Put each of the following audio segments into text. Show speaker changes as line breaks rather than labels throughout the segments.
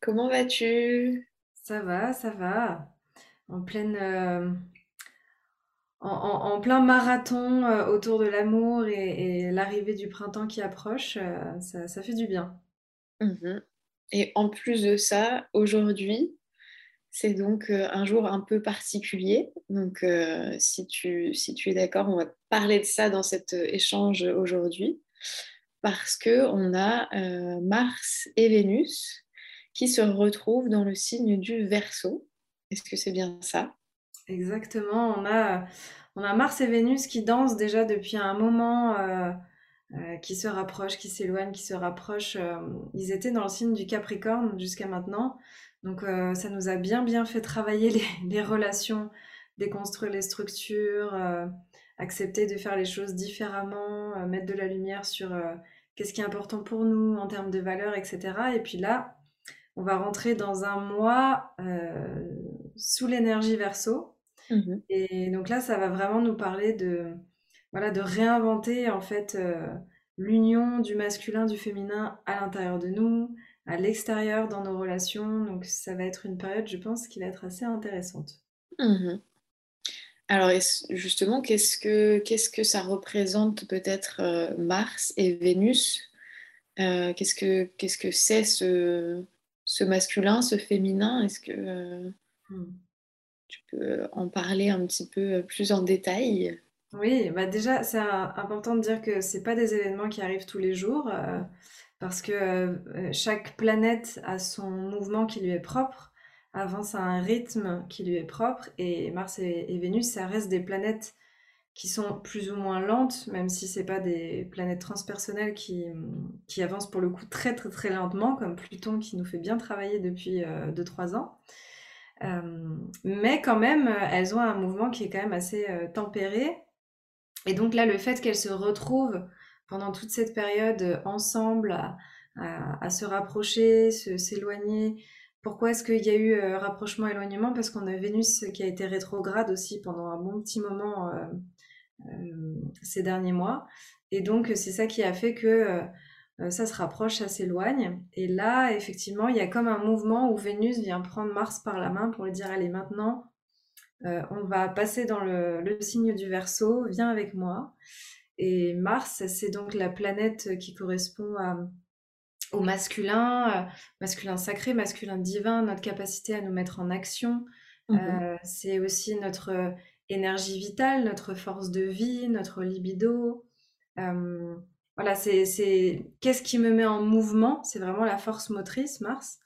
Comment vas-tu?
Ça va, ça va. En pleine, euh, en, plein marathon euh, autour de l'amour et, l'arrivée du printemps qui approche, euh, ça, fait du bien.
Mhm. Et en plus de ça, aujourd'hui, c'est donc un jour un peu particulier. Donc, si, tu, si tu es d'accord, on va parler de ça dans cet échange aujourd'hui. Parce qu'on a Mars et Vénus qui se retrouve dans le signe du Verseau. Est-ce que c'est bien ça?
Exactement. On a, on a Mars et Vénus qui dansent déjà depuis un moment, euh, euh, qui se rapprochent, qui s'éloignent, qui se rapprochent. Euh, ils étaient dans le signe du Capricorne jusqu'à maintenant. Donc ça nous a bien bien fait travailler les, les relations, déconstruire les structures, accepter de faire les choses différemment, mettre de la lumière sur qu'est-ce qui est important pour nous en termes de valeurs, etc. Et puis là, on va rentrer dans un mois euh, sous l'énergie verso. Mhm. Et donc là, ça va vraiment nous parler de, voilà, de réinventer en fait euh, l'union du masculin, du féminin à l'intérieur de nous, à l'extérieur dans nos relations. Donc ça va être une période, je pense, qui va être assez intéressante.
Mhm. Alors justement, qu'est-ce que, qu'est-ce que ça représente peut-être euh, Mars et Vénus? Qu'est-ce, que, qu'est-ce que c'est ce, ce masculin, ce féminin Est-ce que euh, hmm. tu peux en parler un petit peu plus en détail?
Oui, bah déjà, c'est important de dire que ce pas des événements qui arrivent tous les jours, euh, parce que euh, chaque planète a son mouvement qui lui est propre, avance à un rythme qui lui est propre, et Mars et Vénus, ça reste des planètes qui sont plus ou moins lentes, même si c'est pas des planètes transpersonnelles qui, avancent pour le coup très très très lentement, comme Pluton qui nous fait bien travailler depuis 2-3 euh, ans. Euh, mais quand même, elles ont un mouvement qui est quand même assez euh, tempéré. Et donc là, le fait qu'elles se retrouvent pendant toute cette période ensemble, à, se rapprocher, s'éloigner, pourquoi est-ce qu'il y a eu rapprochement-éloignement Parce qu'on a Vénus qui a été rétrograde aussi pendant un bon petit moment ces derniers mois. Et donc, c'est ça qui a fait que euh, ça se rapproche, ça s'éloigne. Et là, effectivement, il y a comme un mouvement où Vénus vient prendre Mars par la main pour lui dire, allez, maintenant, euh, on va passer dans le, signe du Verseau, viens avec moi. Et Mars, c'est donc la planète qui correspond au masculin, masculin sacré, masculin divin, notre capacité à nous mettre en action. Mmh c'est aussi notre énergie vitale, notre force de vie, notre libido. Euh, voilà, c'est qu'est-ce qui me met en mouvement? C'est vraiment la force motrice, Mars.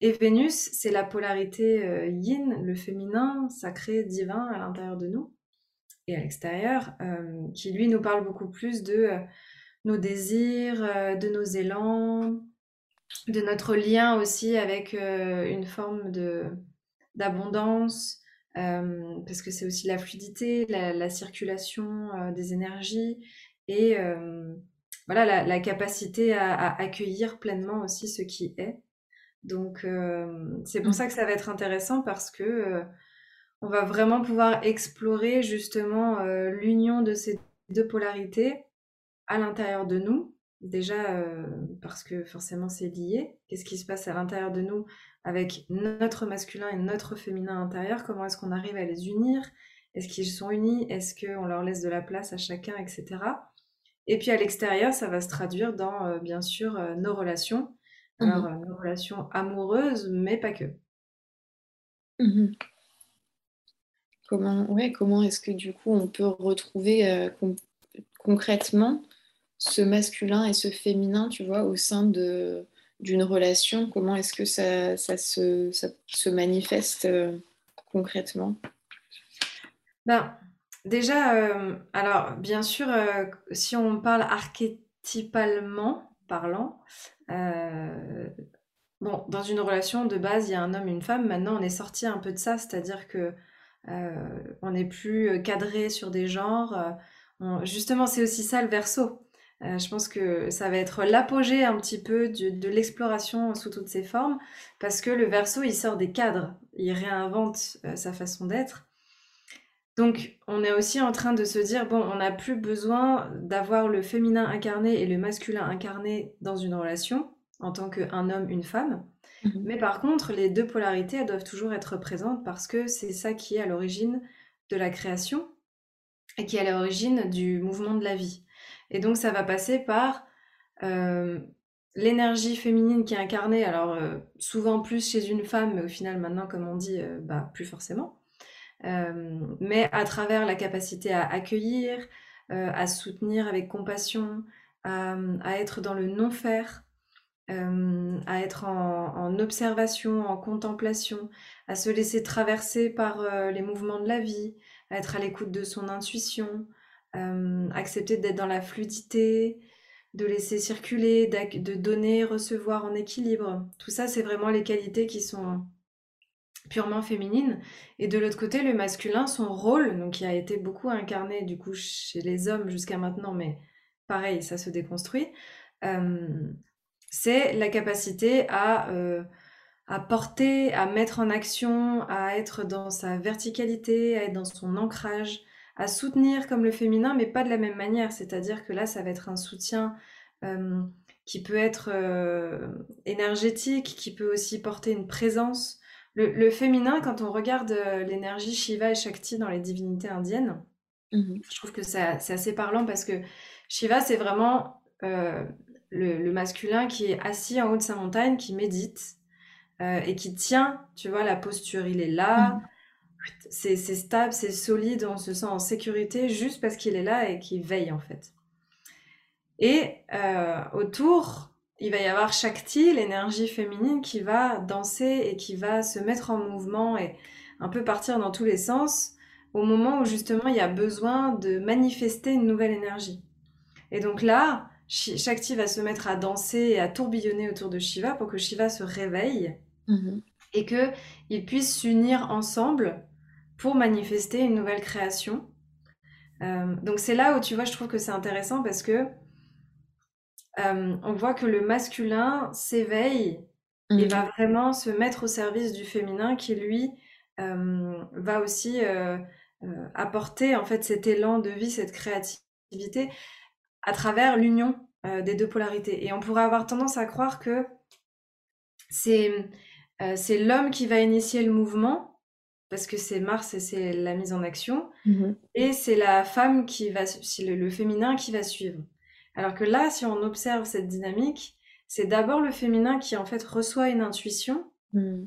Et Vénus, c'est la polarité euh, yin, le féminin, sacré, divin à l'intérieur de nous et à l'extérieur, euh, qui lui nous parle beaucoup plus de nos désirs, de nos élans, de notre lien aussi avec une forme de d'abondance, euh, parce que c'est aussi la fluidité, la, circulation euh, des énergies et euh, voilà la, capacité à, accueillir pleinement aussi ce qui est. Donc c'est pour mmh. ça que ça va être intéressant parce que on va vraiment pouvoir explorer justement l'union de ces deux polarités à l'intérieur de nous. Déjà parce que forcément c'est lié. Qu'est-ce qui se passe à l'intérieur de nous avec notre masculin et notre féminin intérieur, comment est-ce qu'on arrive à les unir? Est-ce qu'ils sont unis? Est-ce qu'on leur laisse de la place à chacun, etc. Et puis à l'extérieur, ça va se traduire dans, euh, bien sûr, euh, nos relations. Alors, mmh euh, nos relations amoureuses, mais pas que.
Mmh Comment, ouais, comment est-ce que du coup on peut retrouver euh, concrètement ce masculin et ce féminin, tu vois, au sein de, d'une relation Comment est-ce que ça, ça, se, ça se manifeste euh, concrètement?
Ben, Déjà, euh, alors bien sûr, si on parle archétypalement parlant, bon, dans une relation de base, il y a un homme, une femme. Maintenant, on est sorti un peu de ça, c'est-à-dire que euh, on n'est plus euh, cadré sur des genres. Euh, justement, c'est aussi ça le verso. Je pense que ça va être l'apogée un petit peu de, l'exploration sous toutes ses formes, parce que le verso, il sort des cadres, il réinvente sa façon d'être. Donc, on est aussi en train de se dire, bon, on n'a plus besoin d'avoir le féminin incarné et le masculin incarné dans une relation, en tant qu'un homme, une femme. Mhm. Mais par contre, les deux polarités, elles doivent toujours être présentes parce que c'est ça qui est à l'origine de la création et qui est à l'origine du mouvement de la vie. Et donc, ça va passer par euh, l'énergie féminine qui est incarnée, alors euh, souvent plus chez une femme, mais au final, maintenant, comme on dit, euh, bah, plus forcément. mais à travers la capacité à accueillir, à soutenir avec compassion, à être dans le non-faire, à être en, observation, en contemplation, à se laisser traverser par les mouvements de la vie, à être à l'écoute de son intuition, euh, accepter d'être dans la fluidité, de laisser circuler, de donner, recevoir en équilibre. Tout ça, c'est vraiment les qualités qui sont purement féminines. Et de l'autre côté, le masculin, son rôle, donc qui a été beaucoup incarné du coup chez les hommes jusqu'à maintenant, mais pareil, ça se déconstruit c'est la capacité à, euh, à porter, à mettre en action, à être dans sa verticalité, à être dans son ancrage, à soutenir comme le féminin, mais pas de la même manière. C'est-à-dire que là, ça va être un soutien euh, qui peut être euh, énergétique, qui peut aussi porter une présence. Le, féminin, quand on regarde l'énergie Shiva et Shakti dans les divinités indiennes, mmh je trouve que c'est assez parlant parce que Shiva, c'est vraiment le, masculin qui est assis en haut de sa montagne, qui médite euh, et qui tient, tu vois, la posture. Il est là, mhm. C'est stable, c'est solide, on se sent en sécurité juste parce qu'il est là et qu'il veille en fait. Et euh, autour, il va y avoir Shakti, l'énergie féminine, qui va danser et qui va se mettre en mouvement et un peu partir dans tous les sens au moment où justement il y a besoin de manifester une nouvelle énergie. Et donc là, Shakti va se mettre à danser et à tourbillonner autour de Shiva pour que Shiva se réveille mhm. et qu'ils puissent s'unir ensemble pour manifester une nouvelle création. Euh, donc c'est là où tu vois, je trouve que c'est intéressant parce que euh, on voit que le masculin s'éveille et mhm. va vraiment se mettre au service du féminin qui lui euh, va aussi apporter en fait cet élan de vie, cette créativité à travers l'union des deux polarités. Et on pourrait avoir tendance à croire que c'est c'est l'homme qui va initier le mouvement, parce que c'est Mars et c'est la mise en action, mm-hmm. et c'est la femme qui va, le, le féminin qui va suivre. Alors que là, si on observe cette dynamique, c'est d'abord le féminin qui en fait reçoit une intuition, mm.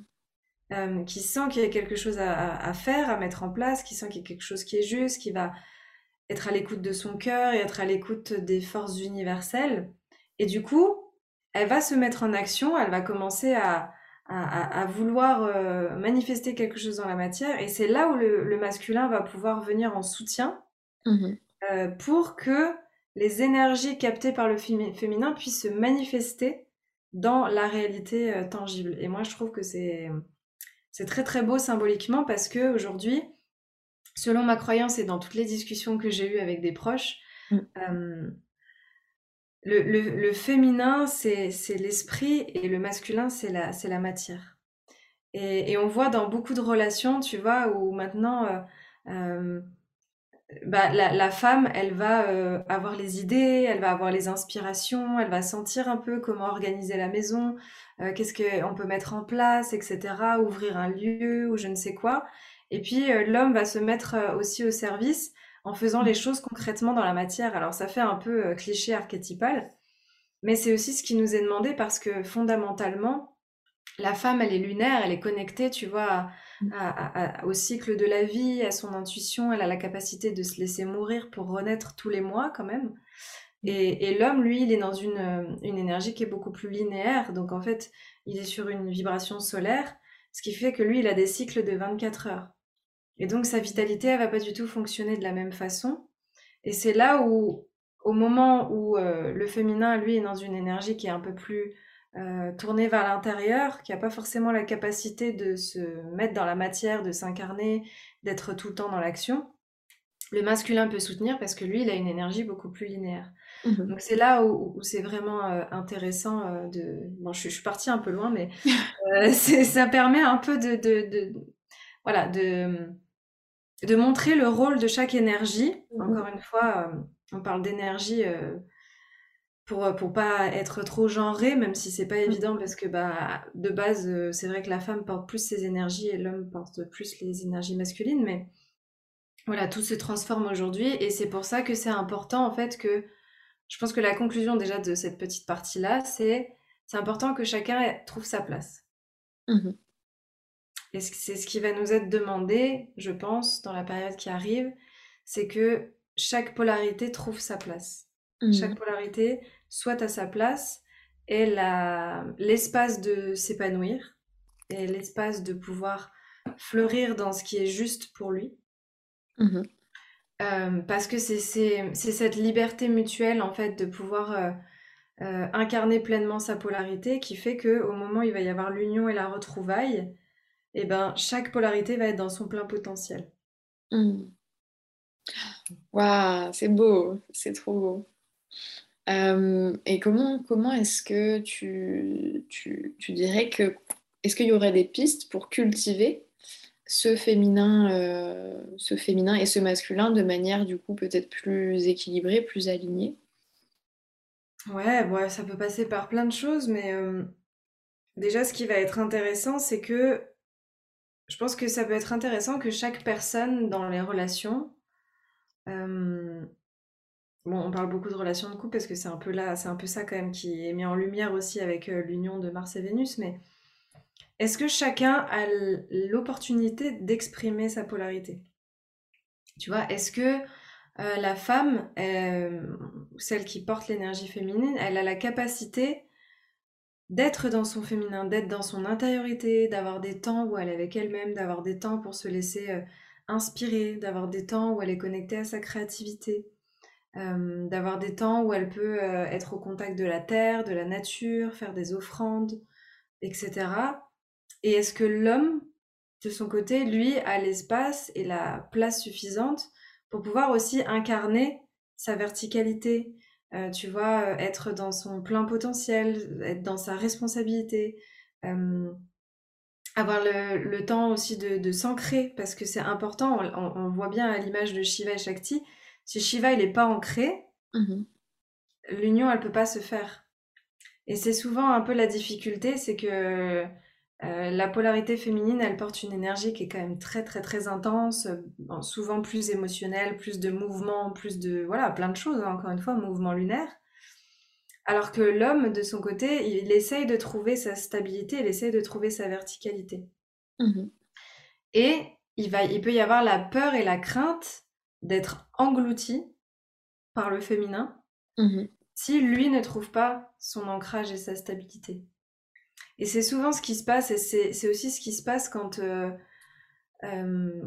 euh, qui sent qu'il y a quelque chose à, à, faire, à mettre en place, qui sent qu'il y a quelque chose qui est juste, qui va être à l'écoute de son cœur et être à l'écoute des forces universelles. Et du coup, elle va se mettre en action, elle va commencer à, à, vouloir euh, manifester quelque chose dans la matière. Et c'est là où le, masculin va pouvoir venir en soutien mmh euh, pour que les énergies captées par le féminin puissent se manifester dans la réalité euh, tangible. Et moi, je trouve que c'est très très beau symboliquement parce que aujourd'hui, selon ma croyance et dans toutes les discussions que j'ai eues avec des proches, mm. Euh, le, féminin, c'est l'esprit et le masculin, c'est la, matière. Et, on voit dans beaucoup de relations, tu vois, où maintenant, euh, euh, bah, la, femme, elle va avoir les idées, elle va avoir les inspirations, elle va sentir un peu comment organiser la maison, qu'est-ce qu'on peut mettre en place, etc., ouvrir un lieu ou je ne sais quoi. Et puis euh, l'homme va se mettre euh, aussi au service en faisant les choses concrètement dans la matière. Alors ça fait un peu euh, cliché archétypal, mais c'est aussi ce qui nous est demandé parce que fondamentalement, la femme, elle est lunaire, elle est connectée, tu vois,
Mm.
au cycle de la vie, à son intuition, elle a la capacité de se laisser mourir pour renaître tous les mois quand même. Et, l'homme, lui, il est dans une, une, énergie qui est beaucoup plus linéaire. Donc en fait, il est sur une vibration solaire, ce qui fait que lui, il a des cycles de 24 heures. Et donc sa vitalité, elle va pas du tout fonctionner de la même façon. Et c'est là où, au moment où euh, le féminin, lui, est dans une énergie qui est un peu plus euh, tournée vers l'intérieur, qui n'a pas forcément la capacité de se mettre dans la matière, de s'incarner, d'être tout le temps dans l'action, le masculin peut soutenir parce que lui, il a une énergie beaucoup plus linéaire. Mmh Donc c'est là où, c'est vraiment euh, intéressant euh, de... Bon, je, suis partie un peu loin, mais ça permet un peu de, de, voilà, de, de montrer le rôle de chaque énergie. Mmh Encore une fois, on parle d'énergie pour, euh, pour pas être trop genré, même si c'est pas mmh. évident parce que bah, de base, euh, c'est vrai que la femme porte plus ses énergies et l'homme porte plus les énergies masculines, mais voilà, tout se transforme aujourd'hui et c'est pour ça que c'est important en fait que je pense que la conclusion déjà de cette petite partie-là, c'est c'est important que chacun trouve sa place. Mmh et c'est ce qui va nous être demandé, je pense, dans la période qui arrive, c'est que chaque polarité trouve sa place. Chaque mmh. polarité soit à sa place et l'espace de s'épanouir et l'espace de pouvoir fleurir dans ce qui est juste pour lui. Mmh euh, parce que c'est cette liberté mutuelle en fait de pouvoir euh, euh, incarner pleinement sa polarité qui fait que au moment où il va y avoir l'union et la retrouvaille, et eh ben chaque polarité va être dans son plein potentiel.
Mmh. Waouh, c'est beau, c'est trop beau. Euh, et comment, comment est-ce que tu, tu, tu, dirais que... Est-ce qu'il y aurait des pistes pour cultiver ce féminin, euh, ce féminin et ce masculin de manière du coup peut-être plus équilibrée, plus alignée?
Ouais, ouais, ça peut passer par plein de choses, mais euh, déjà ce qui va être intéressant, c'est que je pense que ça peut être intéressant que chaque personne dans les relations Bon, on parle beaucoup de relations de couple parce que c'est un peu là, c'est un peu ça quand même qui est mis en lumière aussi avec euh, l'union de Mars et Vénus, mais est-ce que chacun a l'opportunité d'exprimer sa polarité? Tu vois, est-ce que euh, la femme, euh, celle qui porte l'énergie féminine, elle a la capacité d'être dans son féminin, d'être dans son intériorité, d'avoir des temps où elle est avec elle-même, d'avoir des temps pour se laisser inspirer, d'avoir des temps où elle est connectée à sa créativité euh, d'avoir des temps où elle peut euh, être au contact de la terre, de la nature, faire des offrandes, etc. Et est-ce que l'homme, de son côté, lui, a l'espace et la place suffisante pour pouvoir aussi incarner sa verticalité, euh, tu vois, être dans son plein potentiel, être dans sa responsabilité, avoir le, temps aussi de, s'ancrer, parce que c'est important, on, on, voit bien à l'image de Shiva et Shakti, si Shiva il n'est pas ancré, mmh l'union elle peut pas se faire. Et c'est souvent un peu la difficulté, c'est que euh, la polarité féminine, elle porte une énergie qui est quand même très très très intense, euh, souvent plus émotionnelle, plus de mouvement, plus de voilà plein de choses. Hein, encore une fois, mouvement lunaire. Alors que l'homme, de son côté, il, essaye de trouver sa stabilité, il essaye de trouver sa verticalité. Mmh et il, va, il peut y avoir la peur et la crainte d'être englouti par le féminin mmh si lui ne trouve pas son ancrage et sa stabilité. Et c'est souvent ce qui se passe, et c'est aussi ce qui se passe quand, euh, euh,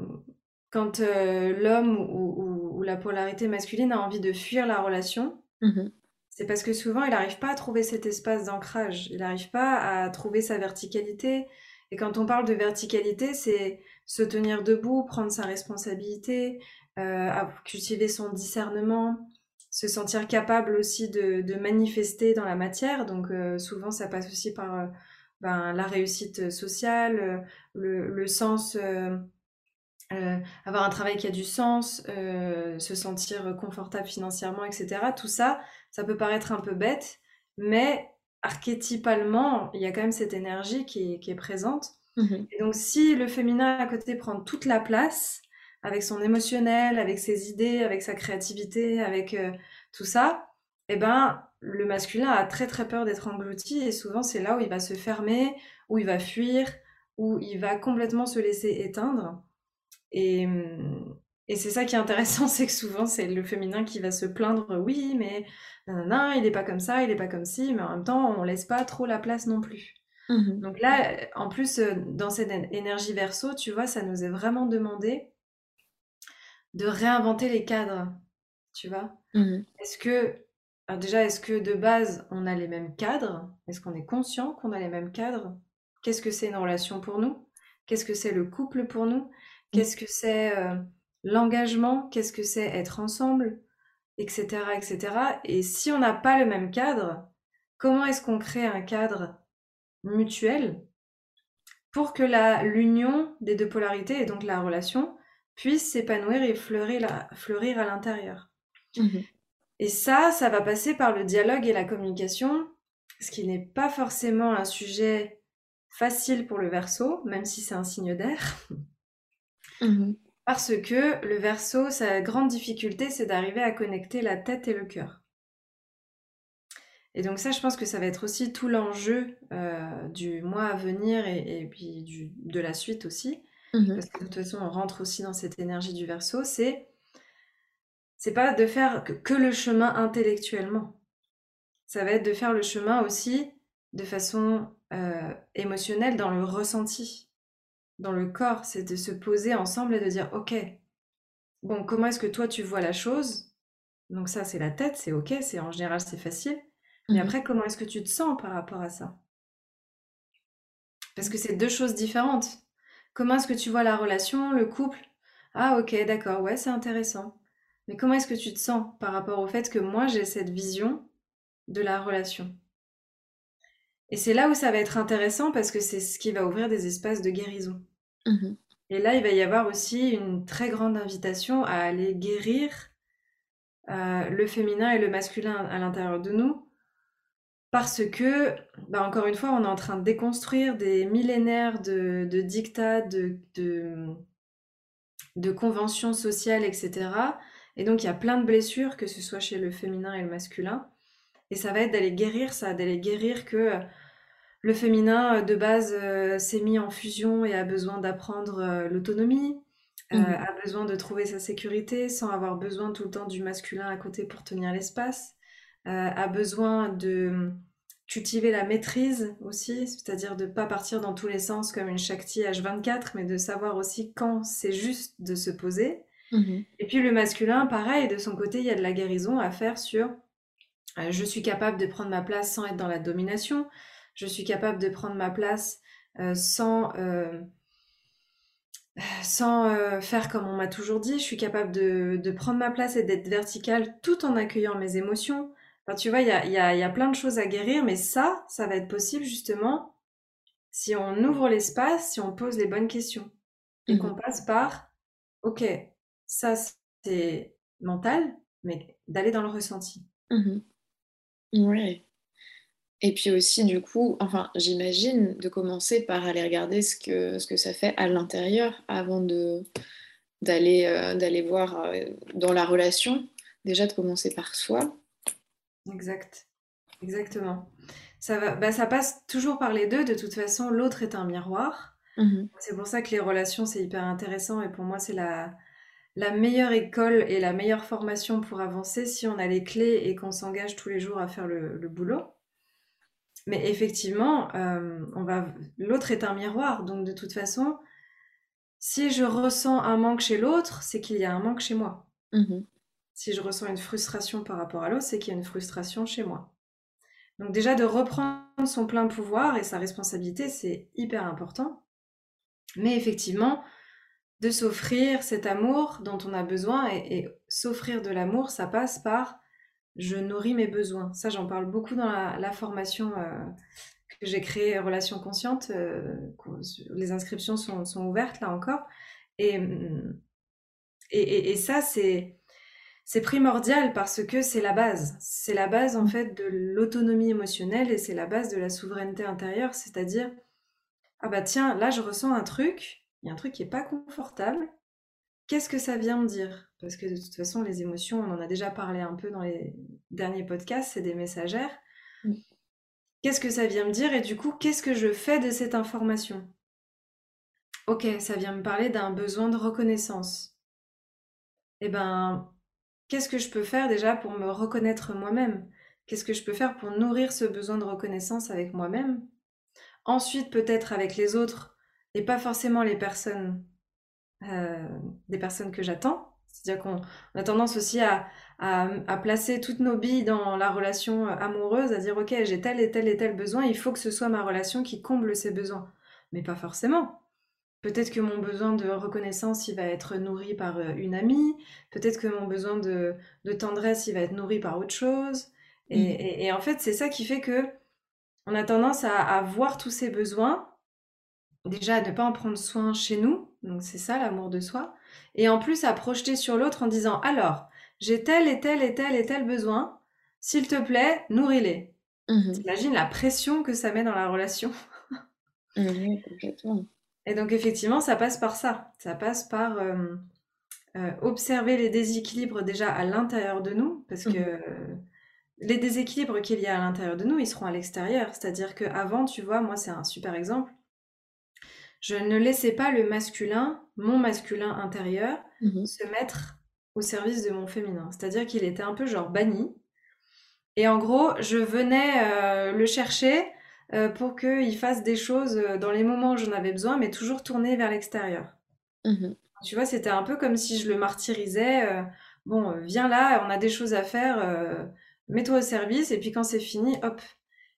quand euh, l'homme ou, la polarité masculine a envie de fuir la relation. Mmh c'est parce que souvent, il n'arrive pas à trouver cet espace d'ancrage, il n'arrive pas à trouver sa verticalité. Et quand on parle de verticalité, c'est se tenir debout, prendre sa responsabilité, cultiver son discernement, se sentir capable aussi de, manifester dans la matière. Donc euh, souvent ça passe aussi par ben, la réussite sociale, le, sens, avoir un travail qui a du sens, se sentir confortable financièrement, etc. Tout ça, ça peut paraître un peu bête, mais archétypalement, il y a quand même cette énergie qui est, présente. Mmh Et donc si le féminin à côté prend toute la place, avec son émotionnel, avec ses idées, avec sa créativité, avec euh, tout ça, eh ben, le masculin a très très peur d'être englouti et souvent c'est là où il va se fermer, où il va fuir, où il va complètement se laisser éteindre. Et, et c'est ça qui est intéressant, c'est que souvent c'est le féminin qui va se plaindre, oui, mais non, il n'est pas comme ça, il n'est pas comme ci, mais en même temps on laisse pas trop la place non plus. Mmh Donc là, en plus, dans cette énergie verso, tu vois, ça nous est vraiment demandé de réinventer les cadres, tu vois. Mmh est-ce que, déjà, est-ce que de base, on a les mêmes cadres? Est-ce qu'on est conscient qu'on a les mêmes cadres? Qu'est-ce que c'est une relation pour nous? Qu'est-ce que c'est le couple pour nous? Mmh. Qu'est-ce que c'est l'engagement? Qu'est-ce que c'est être ensemble? Etc. etc. Et si on n'a pas le même cadre, comment est-ce qu'on crée un cadre mutuel pour que l'union des deux polarités, et donc la relation, puisse s'épanouir et fleurir, fleurir à l'intérieur? Mmh et ça, ça va passer par le dialogue et la communication, ce qui n'est pas forcément un sujet facile pour le verso, même si c'est un signe d'air. Mmh Parce que le verso, sa grande difficulté, c'est d'arriver à connecter la tête et le cœur. Et donc ça, je pense que ça va être aussi tout l'enjeu euh, du mois à venir et, puis du, de la suite aussi. Mmh Parce que de toute façon, on rentre aussi dans cette énergie du verso. C'est c'est pas de faire que, le chemin intellectuellement. Ça va être de faire le chemin aussi de façon euh, émotionnelle dans le ressenti, dans le corps. C'est de se poser ensemble et de dire ok, bon, comment est-ce que toi tu vois la chose? Donc ça, c'est la tête, c'est ok, c'est en général c'est facile. Mais mmh après, comment est-ce que tu te sens par rapport à ça? Parce que c'est deux choses différentes. Comment est-ce que tu vois la relation, le couple? Ah ok, d'accord, ouais, c'est intéressant. Mais comment est-ce que tu te sens par rapport au fait que moi j'ai cette vision de la relation? Et c'est là où ça va être intéressant parce que c'est ce qui va ouvrir des espaces de guérison. Mmh Et là, il va y avoir aussi une très grande invitation à aller guérir euh, le féminin et le masculin à l'intérieur de nous parce que, bah, encore une fois, on est en train de déconstruire des millénaires de, de dictats, de, de, conventions sociales, etc. Et donc, il y a plein de blessures, que ce soit chez le féminin et le masculin. Et ça va être d'aller guérir ça, d'aller guérir que euh, le féminin, euh, de base, euh, s'est mis en fusion et a besoin d'apprendre l'autonomie, mmh. a besoin de trouver sa sécurité sans avoir besoin tout le temps du masculin à côté pour tenir l'espace. A besoin de cultiver la maîtrise aussi, c'est-à-dire de ne pas partir dans tous les sens comme une Shakti H24, mais de savoir aussi quand c'est juste de se poser. Mhm. Et puis le masculin, pareil, de son côté, il y a de la guérison à faire sur euh, je suis capable de prendre ma place sans être dans la domination, je suis capable de prendre ma place euh, sans, sans faire comme on m'a toujours dit, je suis capable de, de prendre ma place et d'être verticale tout en accueillant mes émotions, tu vois, il y a, plein de choses à guérir, mais ça, ça va être possible justement si on ouvre l'espace, si on pose les bonnes questions. Et qu'on mmh passe par, ok, ça c'est mental, mais d'aller dans le ressenti.
Mmh ouais. Et puis aussi, du coup, enfin, j'imagine de commencer par aller regarder ce que, ce que ça fait à l'intérieur avant de, d'aller, euh, d'aller voir euh, dans la relation. Déjà de commencer par soi
Exact. Exactement. Ça va, bah, ça passe toujours par les deux. De toute façon, l'autre est un miroir. Mmh c'est pour ça que les relations, c'est hyper intéressant. Et pour moi, c'est la, la meilleure école et la meilleure formation pour avancer si on a les clés et qu'on s'engage tous les jours à faire le, boulot. Mais effectivement, euh, on va, l'autre est un miroir. Donc, de toute façon, si je ressens un manque chez l'autre, c'est qu'il y a un manque chez moi. Mmh si je ressens une frustration par rapport à l'autre, c'est qu'il y a une frustration chez moi. Donc déjà de reprendre son plein pouvoir et sa responsabilité, c'est hyper important. Mais effectivement, de s'offrir cet amour dont on a besoin et, s'offrir de l'amour, ça passe par je nourris mes besoins. Ça, j'en parle beaucoup dans la, formation euh, que j'ai créée Relations Conscientes. Euh, les inscriptions sont, ouvertes là encore. et, et ça, c'est c'est primordial parce que c'est la base. C'est la base en fait de l'autonomie émotionnelle et c'est la base de la souveraineté intérieure, c'est-à-dire ah bah tiens, là je ressens un truc, il y a un truc qui est pas confortable. qu'est-ce que ça vient me dire? Parce que de toute façon, les émotions, on en a déjà parlé un peu dans les derniers podcasts, c'est des messagères.
Mm.
Qu'est-ce que ça vient me dire? Et du coup, qu'est-ce que je fais de cette information? Ok, ça vient me parler d'un besoin de reconnaissance. Eh ben, qu'est-ce que je peux faire déjà pour me reconnaître moi-même? Qu'est-ce que je peux faire pour nourrir ce besoin de reconnaissance avec moi-même? Ensuite, peut-être avec les autres et pas forcément les personnes, euh, des personnes que j'attends. C'est-à-dire qu'on a tendance aussi à, à, placer toutes nos billes dans la relation amoureuse, à dire ok, j'ai tel et tel et tel besoin, il faut que ce soit ma relation qui comble ces besoins. Mais pas forcément. Peut-être que mon besoin de reconnaissance, il va être nourri par euh, une amie. Peut-être que mon besoin de, de, tendresse, il va être nourri par autre chose. Et, mm. en fait, c'est ça qui fait que on a tendance à, voir tous ces besoins. Déjà, à ne pas en prendre soin chez nous. Donc, c'est ça l'amour de soi. Et en plus, à projeter sur l'autre en disant Alors, j'ai tel et tel et tel et tel besoin. S'il te plaît, nourris-les. Mmh T'imagines la pression que ça met dans la relation
complètement.
Et donc, effectivement, ça passe par ça. Ça passe par euh, euh, observer les déséquilibres déjà à l'intérieur de nous, parce mmh que les déséquilibres qu'il y a à l'intérieur de nous, ils seront à l'extérieur. C'est-à-dire qu'avant, tu vois, moi, c'est un super exemple. Je ne laissais pas le masculin, mon masculin intérieur,
mmh
se mettre au service de mon féminin. C'est-à-dire qu'il était un peu genre banni. Et en gros, je venais euh, le chercher euh, pour qu'il fasse des choses euh, dans les moments où j'en avais besoin, mais toujours tourné vers l'extérieur.
Mmh
tu vois, c'était un peu comme si je le martyrisais. bon, viens là, on a des choses à faire, mets-toi au service, et puis quand c'est fini, hop.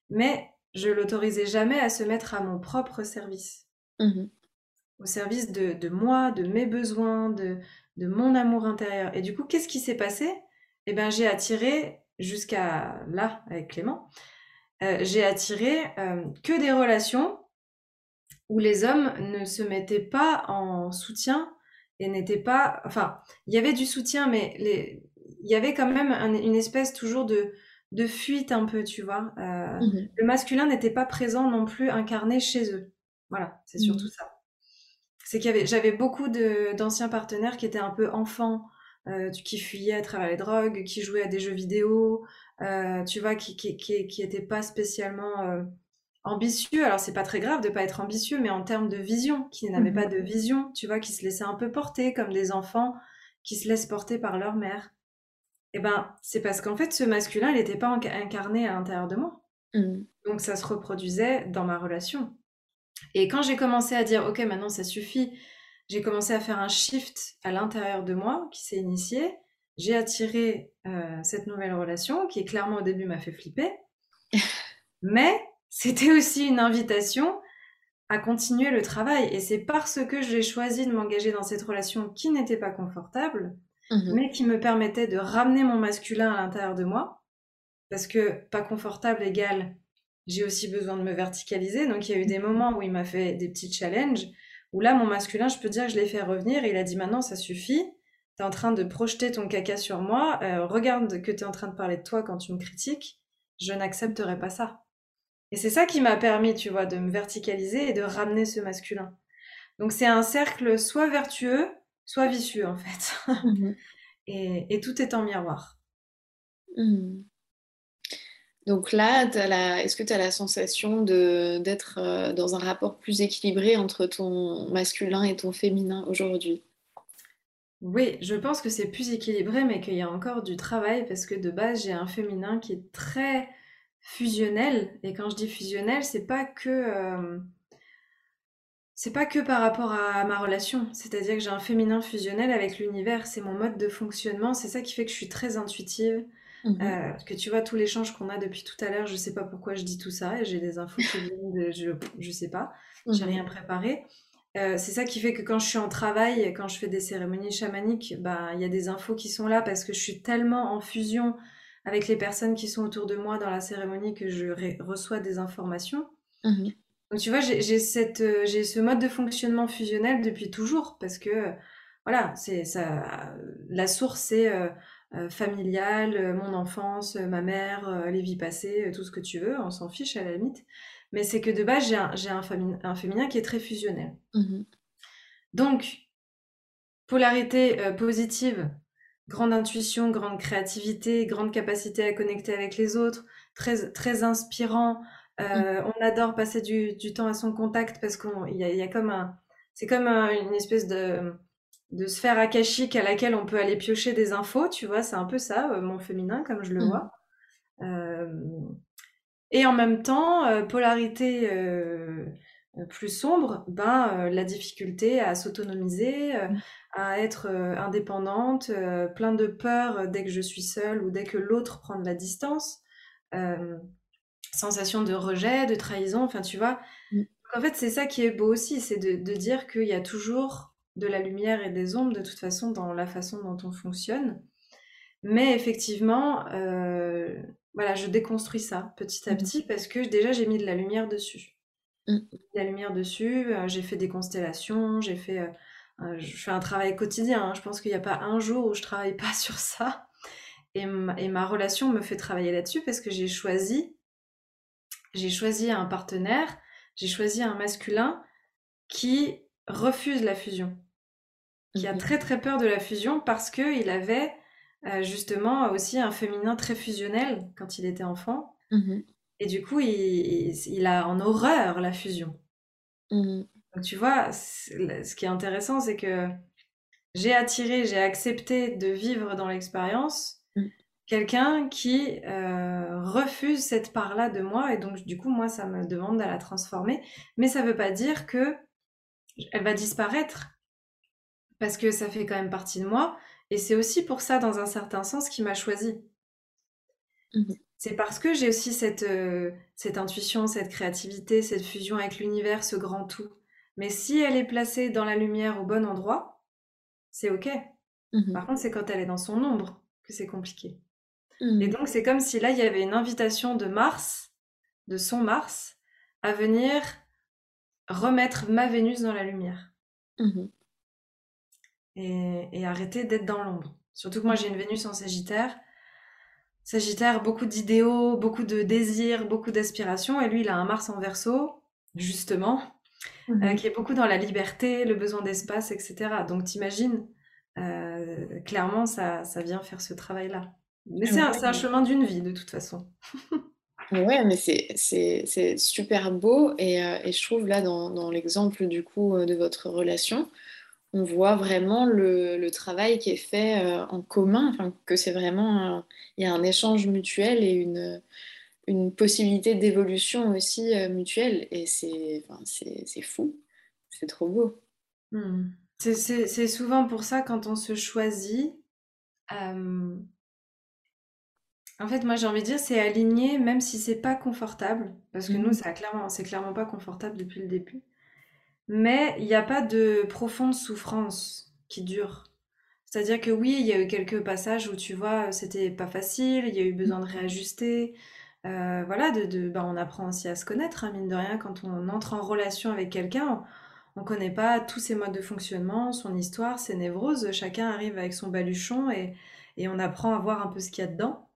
Mais je l'autorisais jamais à se mettre à mon propre service.
Mmh
au service de, de, moi, de mes besoins, de, de mon amour intérieur. Et du coup, qu'est-ce qui s'est passé? Eh bien, j'ai attiré, jusqu'à là, avec Clément, euh, j'ai attiré euh, que des relations où les hommes ne se mettaient pas en soutien et n'étaient pas... Enfin, il y avait du soutien, mais les... il y avait quand même une espèce toujours de, de fuite un peu, tu vois. Euh,
mmh
le masculin n'était pas présent non plus incarné chez eux. Voilà, c'est surtout mmh ça. C'est qu'il y avait, j'avais beaucoup d'anciens partenaires qui étaient un peu enfants, euh, qui fuyaient à travers les drogues, qui jouaient à des jeux vidéo, euh, tu vois, qui qui, qui, qui pas spécialement euh, ambitieux. Alors c'est pas très grave de pas être ambitieux, mais en termes de vision, qui n'avaient pas de vision, tu vois, qui se laissaient un peu porter comme des enfants qui se laissent porter par leur mère. Eh ben, c'est parce qu'en fait, ce masculin, il n'était pas incarné à l'intérieur de moi.
Mmh.
Donc ça se reproduisait dans ma relation. Et quand j'ai commencé à dire, ok, maintenant ça suffit, j'ai commencé à faire un shift à l'intérieur de moi qui s'est initié. J'ai attiré euh, cette nouvelle relation qui, clairement, au début, m'a fait flipper. Mais c'était aussi une invitation à continuer le travail. Et c'est parce que j'ai choisi de m'engager dans cette relation qui n'était pas confortable,
mmh
mais qui me permettait de ramener mon masculin à l'intérieur de moi. Parce que pas confortable égale, j'ai aussi besoin de me verticaliser. Donc il y a eu des moments où il m'a fait des petits challenges où là, mon masculin, je peux dire que je l'ai fait revenir et il a dit maintenant, ça suffit. Tu es en train de projeter ton caca sur moi. Euh, regarde que tu es en train de parler de toi quand tu me critiques. Je n'accepterai pas ça. Et c'est ça qui m'a permis, tu vois, de me verticaliser et de ramener ce masculin. Donc c'est un cercle soit vertueux, soit vicieux en fait.
Mmh
et, tout est en miroir.
Mmh. Donc là, est-ce que tu as la sensation d'être euh, dans un rapport plus équilibré entre ton masculin et ton féminin aujourd'hui?
Oui, je pense que c'est plus équilibré, mais qu'il y a encore du travail parce que de base, j'ai un féminin qui est très fusionnel. Et quand je dis fusionnel, c'est pas que euh, pas que par rapport à ma relation. C'est-à-dire que j'ai un féminin fusionnel avec l'univers. C'est mon mode de fonctionnement. C'est ça qui fait que je suis très intuitive.
Mmh
euh, que tu vois, tous l'échange qu'on a depuis tout à l'heure, je sais pas pourquoi je dis tout ça, et j'ai des infos qui viennent de, je, je sais pas, j'ai
mmh
rien préparé. Euh, c'est ça qui fait que quand je suis en travail, quand je fais des cérémonies chamaniques, bah il y a des infos qui sont là parce que je suis tellement en fusion avec les personnes qui sont autour de moi dans la cérémonie que je reçois des informations.
Mmh
Donc tu vois, euh, j'ai ce mode de fonctionnement fusionnel depuis toujours parce que voilà, c'est ça, la source c'est euh, familiale, euh, mon enfance, euh, ma mère, les vies passées, tout ce que tu veux, on s'en fiche à la limite. Mais c'est que de base, j'ai un, un, féminin qui est très fusionnel.
Mmh
Donc, polarité positive, grande intuition, grande créativité, grande capacité à connecter avec les autres, très, très inspirant. Euh, mm. On adore passer du, temps à son contact parce qu'il y a, y a comme un. C'est comme une espèce de, de sphère akashique à laquelle on peut aller piocher des infos, tu vois, c'est un peu ça, euh, mon féminin, comme je le mm. vois. Euh, et en même temps, polarité plus sombre, ben, la difficulté à s'autonomiser, mm à être euh, indépendante, euh, plein de peur dès que je suis seule ou dès que l'autre prend de la distance, euh, sensation de rejet, de trahison, enfin tu vois. Mm. En fait, c'est ça qui est beau aussi, c'est de, dire qu'il y a toujours de la lumière et des ombres de toute façon dans la façon dont on fonctionne. Mais effectivement, voilà, je déconstruis ça petit à mm. petit parce que déjà j'ai mis de la lumière dessus. Mm. La lumière dessus, j'ai fait des constellations, j'ai fait euh, je fais un travail quotidien. Hein. Je pense qu'il n'y a pas un jour où je travaille pas sur ça. Et, ma, relation me fait travailler là-dessus parce que j'ai choisi, j'ai choisi un partenaire, j'ai choisi un masculin qui refuse la fusion, qui a mhm. très très peur de la fusion parce qu'il avait euh, justement aussi un féminin très fusionnel quand il était enfant. Mhm. Et du coup, il, a en horreur la fusion. Mhm tu vois, ce qui est intéressant, c'est que j'ai attiré, j'ai accepté de vivre dans l'expérience mm. quelqu'un qui euh, refuse cette part-là de moi et donc du coup moi ça me demande de la transformer mais ça ne veut pas dire que elle va disparaître parce que ça fait quand même partie de moi et c'est aussi pour ça dans un certain sens qui m'a choisi mm-hmm. c'est parce que j'ai aussi cette, euh, cette intuition cette créativité cette fusion avec l'univers ce grand tout mais si elle est placée dans la lumière au bon endroit, c'est OK. Mmh Par contre, c'est quand elle est dans son ombre que c'est compliqué. Mmh Et donc, c'est comme si là, il y avait une invitation de Mars, de son Mars, à venir remettre ma Vénus dans la lumière. Mmh et, et, arrêter d'être dans l'ombre. Surtout que moi, j'ai une Vénus en Sagittaire. Sagittaire, beaucoup d'idéaux, beaucoup de désirs, beaucoup d'aspirations. Et lui, il a un Mars en verso, justement. Euh, mhm. qui est beaucoup dans la liberté, le besoin d'espace, etc. Donc t'imagines, euh, clairement, ça, ça vient faire ce travail-là. Mais c'est un, chemin d'une vie, de toute façon.
ouais, mais c'est super beau. Et, euh, et, je trouve là, dans, dans l'exemple du coup de votre relation, on voit vraiment le, le travail qui est fait en commun, enfin, que c'est vraiment, il y a un échange mutuel et une, une possibilité d'évolution aussi euh, mutuelle. Et c'est fou. C'est trop beau.
Hmm. C'est souvent pour ça, quand on se choisit, euh, en fait, moi j'ai envie de dire, c'est aligné, même si c'est pas confortable, parce que nous, mhm. ça clairement, c'est clairement pas confortable depuis le début. Mais il n'y a pas de profonde souffrance qui dure. C'est-à-dire que oui, il y a eu quelques passages où tu vois, c'était pas facile, il y a eu besoin de réajuster, euh, voilà, de, bah, on apprend aussi à se connaître, hein, mine de rien, quand on entre en relation avec quelqu'un, on ne connaît pas tous ses modes de fonctionnement, son histoire, ses névroses, chacun arrive avec son baluchon et, on apprend à voir un peu ce qu'il y a dedans.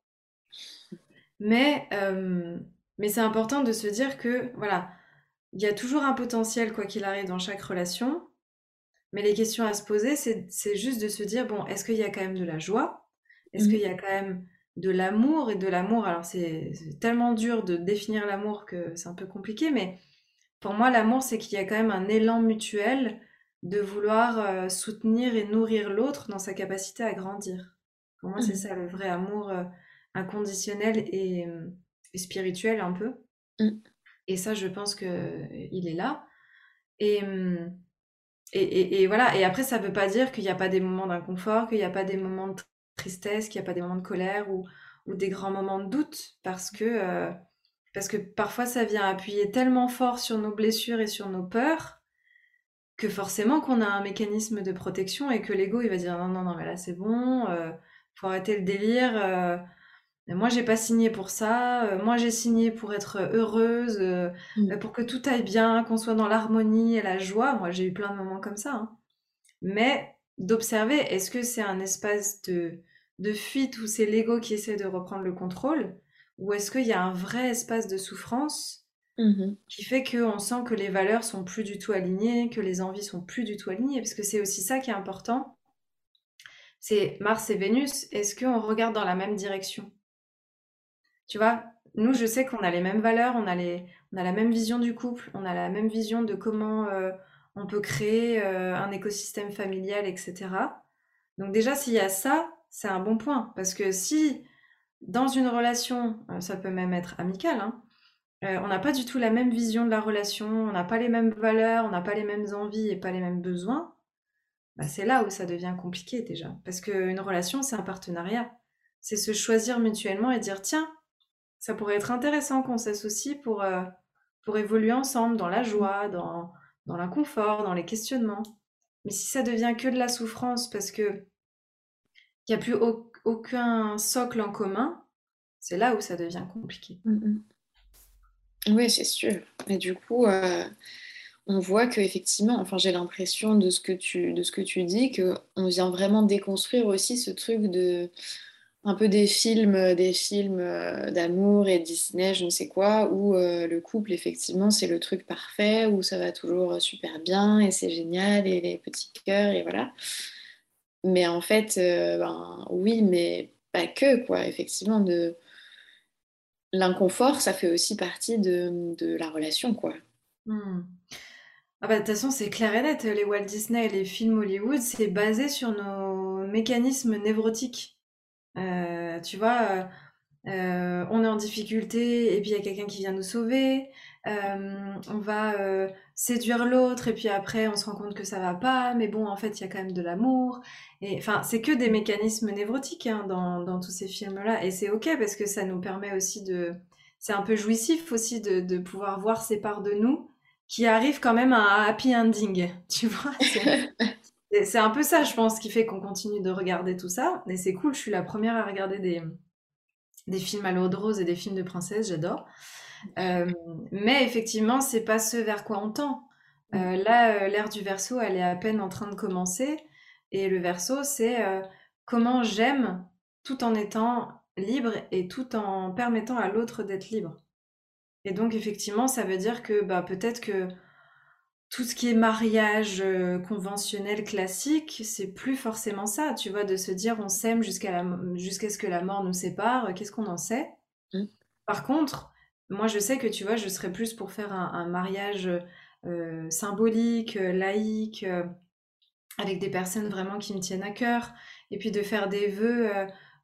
Mais, euh, mais c'est important de se dire que, voilà, il y a toujours un potentiel, quoi qu'il arrive, dans chaque relation. Mais les questions à se poser, c'est juste de se dire, bon, est-ce qu'il y a quand même de la joie? Est-ce mmh. qu'il y a quand même de l'amour? Et de l'amour. Alors c'est tellement dur de définir l'amour que c'est un peu compliqué, mais pour moi l'amour c'est qu'il y a quand même un élan mutuel de vouloir euh, soutenir et nourrir l'autre dans sa capacité à grandir. Pour moi c'est mmh. ça le vrai amour euh, inconditionnel et, spirituel un peu. Mmh. Et ça je pense que il est là. Et, et, et, voilà, et après ça veut pas dire qu'il n'y a pas des moments d'inconfort, qu'il n'y a pas des moments de tristesse, qu'il n'y a pas des moments de colère ou, ou, des grands moments de doute, parce que, euh, parce que parfois ça vient appuyer tellement fort sur nos blessures et sur nos peurs que forcément qu'on a un mécanisme de protection et que l'ego il va dire non non non mais là c'est bon, euh, faut arrêter le délire. Euh, moi j'ai pas signé pour ça, moi j'ai signé pour être heureuse, mmh. pour que tout aille bien, qu'on soit dans l'harmonie et la joie. Moi j'ai eu plein de moments comme ça. Hein. Mais d'observer, est-ce que c'est un espace de, de fuite où c'est l'ego qui essaie de reprendre le contrôle? Ou est-ce qu'il y a un vrai espace de souffrance mmh qui fait qu'on sent que les valeurs sont plus du tout alignées, que les envies sont plus du tout alignées? Parce que c'est aussi ça qui est important. C'est Mars et Vénus, est-ce qu'on regarde dans la même direction? Tu vois, nous, je sais qu'on a les mêmes valeurs, on a, les, on a la même vision du couple, on a la même vision de comment euh, on peut créer euh, un écosystème familial, etc. Donc déjà, s'il y a ça, c'est un bon point. Parce que si dans une relation, euh, ça peut même être amical, hein, on n'a pas du tout la même vision de la relation, on n'a pas les mêmes valeurs, on n'a pas les mêmes envies et pas les mêmes besoins, bah, c'est là où ça devient compliqué déjà. Parce qu'une relation, c'est un partenariat. C'est se choisir mutuellement et dire, tiens, ça pourrait être intéressant qu'on s'associe pour, euh, pour évoluer ensemble dans la joie, dans, dans l'inconfort, dans les questionnements. Mais si ça devient que de la souffrance parce que il n'y a plus aucun socle en commun, c'est là où ça devient compliqué.
Mm, mm. Oui, c'est sûr. Et du coup, euh, on voit que effectivement, enfin, j'ai l'impression de ce que tu de ce que tu dis que on vient vraiment déconstruire aussi ce truc de un peu des films, des films euh, d'amour et Disney, je ne sais quoi, où euh, le couple, effectivement, c'est le truc parfait, où ça va toujours super bien et c'est génial et les petits cœurs et voilà. Mais en fait, euh, ben, oui, mais pas que, quoi. Effectivement, de l'inconfort, ça fait aussi partie de, de la relation, quoi.
Hmm. Ah bah, de toute façon, c'est clair et net. Les Walt Disney et les films Hollywood, c'est basé sur nos mécanismes névrotiques. Euh, tu vois, euh, euh, on est en difficulté et puis il y a quelqu'un qui vient nous sauver. on va séduire l'autre et puis après on se rend compte que ça va pas, mais bon, en fait, il y a quand même de l'amour. Et enfin, c'est que des mécanismes névrotiques hein, dans, tous ces films-là. Et c'est ok parce que ça nous permet aussi de. C'est un peu jouissif aussi de, de pouvoir voir ces parts de nous qui arrivent quand même à un happy ending. Tu vois c'est un peu ça, je pense, qui fait qu'on continue de regarder tout ça. Et c'est cool, je suis la première à regarder des, des films à l'eau de rose et des films de princesse, j'adore. Euh, mais effectivement, c'est pas ce vers quoi on tend. Euh, là, euh, l'ère du verso, elle est à peine en train de commencer. Et le verso, c'est comment j'aime tout en étant libre et tout en permettant à l'autre d'être libre. Et donc, effectivement, ça veut dire que bah, peut-être que tout ce qui est mariage euh, conventionnel classique, c'est plus forcément ça, tu vois, de se dire on s'aime jusqu'à jusqu'à ce que la mort nous sépare, euh, qu'est-ce qu'on en sait? Mmh. Par contre, moi je sais que tu vois, je serais plus pour faire un, mariage euh, symbolique, laïque, avec des personnes vraiment qui me tiennent à cœur, et puis de faire des vœux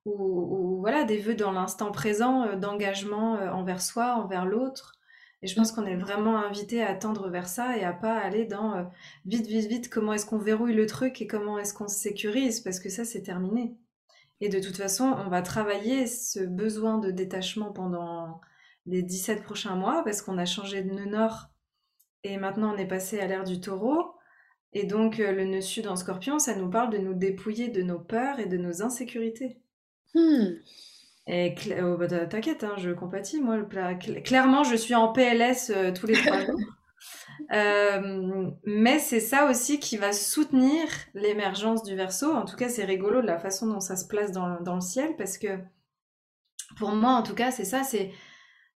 ou, voilà des vœux dans l'instant présent d'engagement envers soi, envers l'autre. Et je pense qu'on est vraiment invité à tendre vers ça et à pas aller dans euh, vite, vite, vite, comment est-ce qu'on verrouille le truc et comment est-ce qu'on se sécurise, parce que ça, c'est terminé. Et de toute façon, on va travailler ce besoin de détachement pendant les 17 prochains mois, parce qu'on a changé de nœud nord et maintenant on est passé à l'ère du taureau. Et donc, euh, le nœud sud en scorpion, ça nous parle de nous dépouiller de nos peurs et de nos insécurités. Hmm. Et oh, bah, t'inquiète, hein, je compatis. Moi, clairement, je suis en PLS euh, tous les trois jours. Euh, mais c'est ça aussi qui va soutenir l'émergence du verso. En tout cas, c'est rigolo de la façon dont ça se place dans, dans, le ciel parce que pour moi, en tout cas, c'est ça. C'est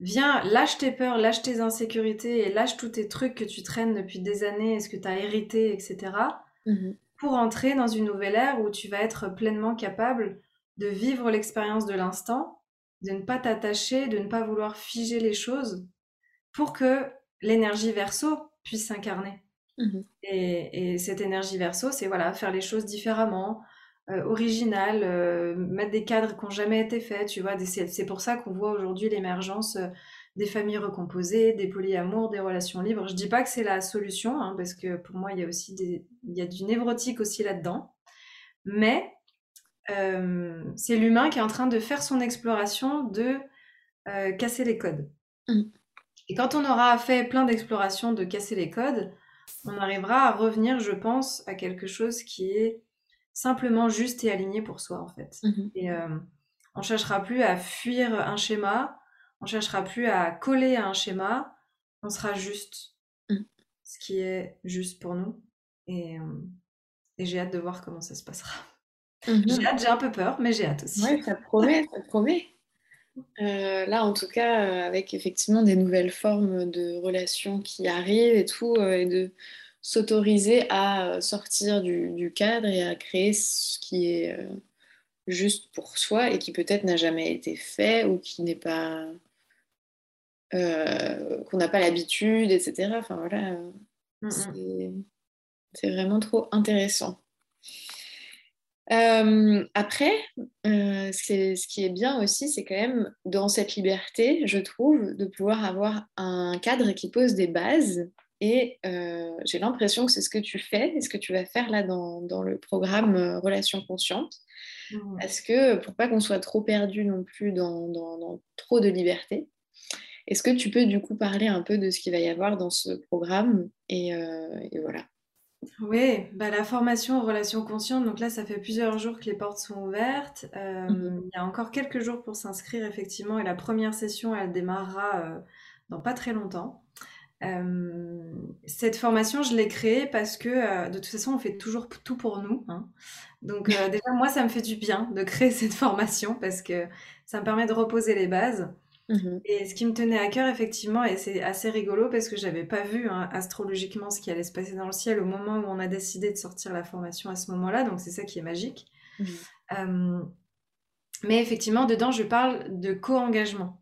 viens, lâche tes peurs, lâche tes insécurités et lâche tous tes trucs que tu traînes depuis des années, ce que tu as hérité, etc. Mmh pour entrer dans une nouvelle ère où tu vas être pleinement capable de vivre l'expérience de l'instant, de ne pas t'attacher, de ne pas vouloir figer les choses pour que l'énergie verso puisse s'incarner. Mmh et, cette énergie verso, c'est voilà, faire les choses différemment, euh, originales, euh, mettre des cadres qui n'ont jamais été faits, tu vois. C'est pour ça qu'on voit aujourd'hui l'émergence euh, des familles recomposées, des polyamours, des relations libres. Je dis pas que c'est la solution, hein, parce que pour moi, il y a aussi des, il y a du névrotique aussi là-dedans. Mais euh, c'est l'humain qui est en train de faire son exploration de euh, casser les codes. Mm. Et quand on aura fait plein d'explorations de casser les codes, on arrivera à revenir, je pense, à quelque chose qui est simplement juste et aligné pour soi, en fait. Mm-hmm. Et euh, on cherchera plus à fuir un schéma, on cherchera plus à coller à un schéma, on sera juste mm. ce qui est juste pour nous. et j'ai hâte de voir comment ça se passera. J'ai mmh hâte, j'ai un peu peur, mais j'ai hâte aussi.
Oui, ça promet, ça promet. Euh, là, en tout cas, euh, avec effectivement des nouvelles formes de relations qui arrivent et tout, euh, et de s'autoriser à sortir du, cadre et à créer ce qui est juste pour soi et qui peut-être n'a jamais été fait ou qui n'est pas qu'on n'a pas l'habitude, etc. Enfin voilà, c'est vraiment trop intéressant. Euh, après, euh, ce qui est bien aussi, c'est quand même dans cette liberté, je trouve, de pouvoir avoir un cadre qui pose des bases. Et euh, j'ai l'impression que c'est ce que tu fais et ce que tu vas faire là dans, dans le programme Relations conscientes. Mmh. Parce que pour pas qu'on soit trop perdu non plus dans, dans, trop de liberté, est-ce que tu peux du coup parler un peu de ce qu'il va y avoir dans ce programme? Et, et voilà.
Oui, bah, la formation en relations conscientes, donc là, ça fait plusieurs jours que les portes sont ouvertes. Euh, mhm. Il y a encore quelques jours pour s'inscrire, effectivement, et la première session, elle démarrera euh, dans pas très longtemps. Euh, cette formation, je l'ai créée parce que, de toute façon, on fait toujours tout pour nous. Hein. Donc, déjà, moi, ça me fait du bien de créer cette formation parce que ça me permet de reposer les bases. Mmh et ce qui me tenait à cœur, effectivement, et c'est assez rigolo parce que j'avais pas vu hein, astrologiquement ce qui allait se passer dans le ciel au moment où on a décidé de sortir la formation à ce moment-là, donc c'est ça qui est magique. Mmh mais effectivement, dedans, je parle de co-engagement.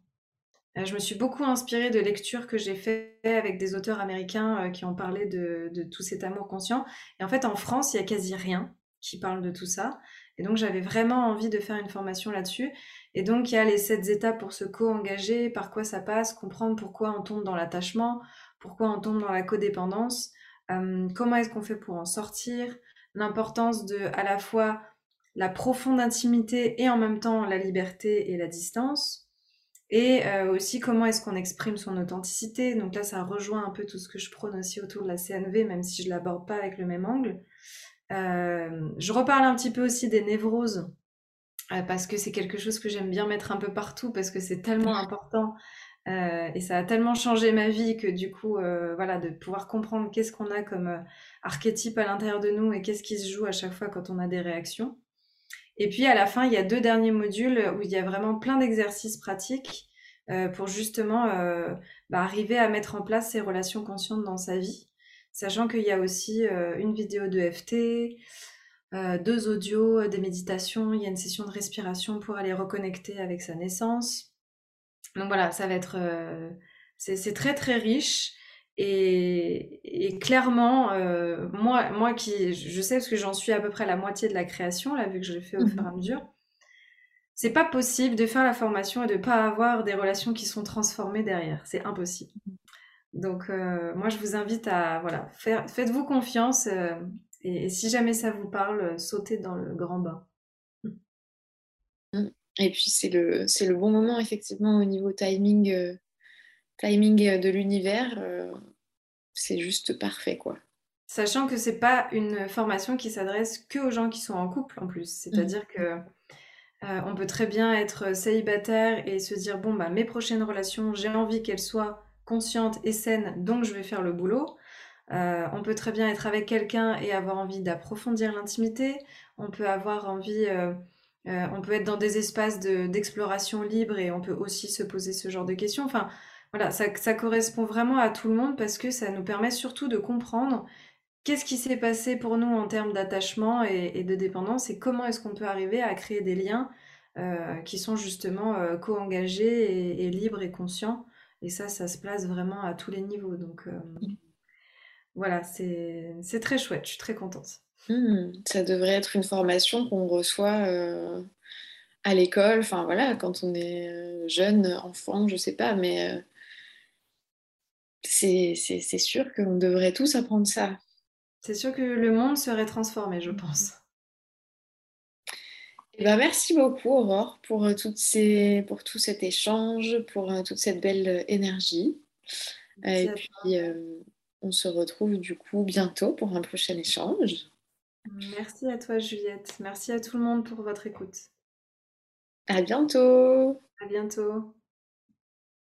Euh, je me suis beaucoup inspirée de lectures que j'ai faites avec des auteurs américains euh, qui ont parlé de, de, tout cet amour conscient. Et en fait, en France, il y a quasi rien qui parle de tout ça. Et donc, j'avais vraiment envie de faire une formation là-dessus. Et donc, il y a les sept étapes pour se co-engager, par quoi ça passe, comprendre pourquoi on tombe dans l'attachement, pourquoi on tombe dans la codépendance, euh, comment est-ce qu'on fait pour en sortir, l'importance de à la fois la profonde intimité et en même temps la liberté et la distance, et euh, aussi comment est-ce qu'on exprime son authenticité. Donc là, ça rejoint un peu tout ce que je prône aussi autour de la CNV, même si je ne l'aborde pas avec le même angle. Euh, je reparle un petit peu aussi des névroses euh, parce que c'est quelque chose que j'aime bien mettre un peu partout parce que c'est tellement important euh, et ça a tellement changé ma vie que du coup, euh, voilà, de pouvoir comprendre qu'est-ce qu'on a comme archétype à l'intérieur de nous et qu'est-ce qui se joue à chaque fois quand on a des réactions. Et puis à la fin, il y a deux derniers modules où il y a vraiment plein d'exercices pratiques pour justement bah, arriver à mettre en place ces relations conscientes dans sa vie, sachant qu'il y a aussi une vidéo de FT, euh, deux audios, euh, des méditations, il y a une session de respiration pour aller reconnecter avec sa naissance. Donc voilà, ça va être... Euh, c'est très très riche. Et, clairement, moi, moi qui... Je sais parce que j'en suis à peu près la moitié de la création, là, vu que je l'ai fait au fur et à mhm. mesure. C'est pas possible de faire la formation et de pas avoir des relations qui sont transformées derrière. C'est impossible. Mhm. Donc, moi, je vous invite à, voilà, faites-vous confiance. Et, si jamais ça vous parle, euh, sautez dans le grand bain.
Mmh. Et puis c'est le, c'est le bon moment effectivement au niveau timing, euh, timing euh, de l'univers. c'est juste parfait quoi.
Sachant que c'est pas une formation qui s'adresse que aux gens qui sont en couple en plus. C'est-à-dire mmh. que on peut très bien être célibataire et se dire bon bah mes prochaines relations, j'ai envie qu'elles soient conscientes et saines, donc je vais faire le boulot. Euh, on peut très bien être avec quelqu'un et avoir envie d'approfondir l'intimité. On peut avoir envie, euh, euh, on peut être dans des espaces d'exploration libre et on peut aussi se poser ce genre de questions. Enfin, voilà, ça, correspond vraiment à tout le monde parce que ça nous permet surtout de comprendre qu'est-ce qui s'est passé pour nous en termes d'attachement et, de dépendance et comment est-ce qu'on peut arriver à créer des liens qui sont justement co-engagés et, libres et conscients. Et ça, ça se place vraiment à tous les niveaux. Donc, voilà, c'est très chouette, je suis très contente.
Mmh, ça devrait être une formation qu'on reçoit euh, à l'école, enfin voilà, quand on est euh, jeune, enfant, je sais pas, mais euh, c'est sûr qu'on devrait tous apprendre ça.
C'est sûr que le monde serait transformé, je pense.
Eh ben, merci beaucoup Aurore pour, toutes ces, pour tout cet échange, pour toute cette belle énergie. Et puis, on se retrouve du coup bientôt pour un prochain échange.
Merci à toi Juliette. Merci à tout le monde pour votre écoute.
À bientôt.
À bientôt.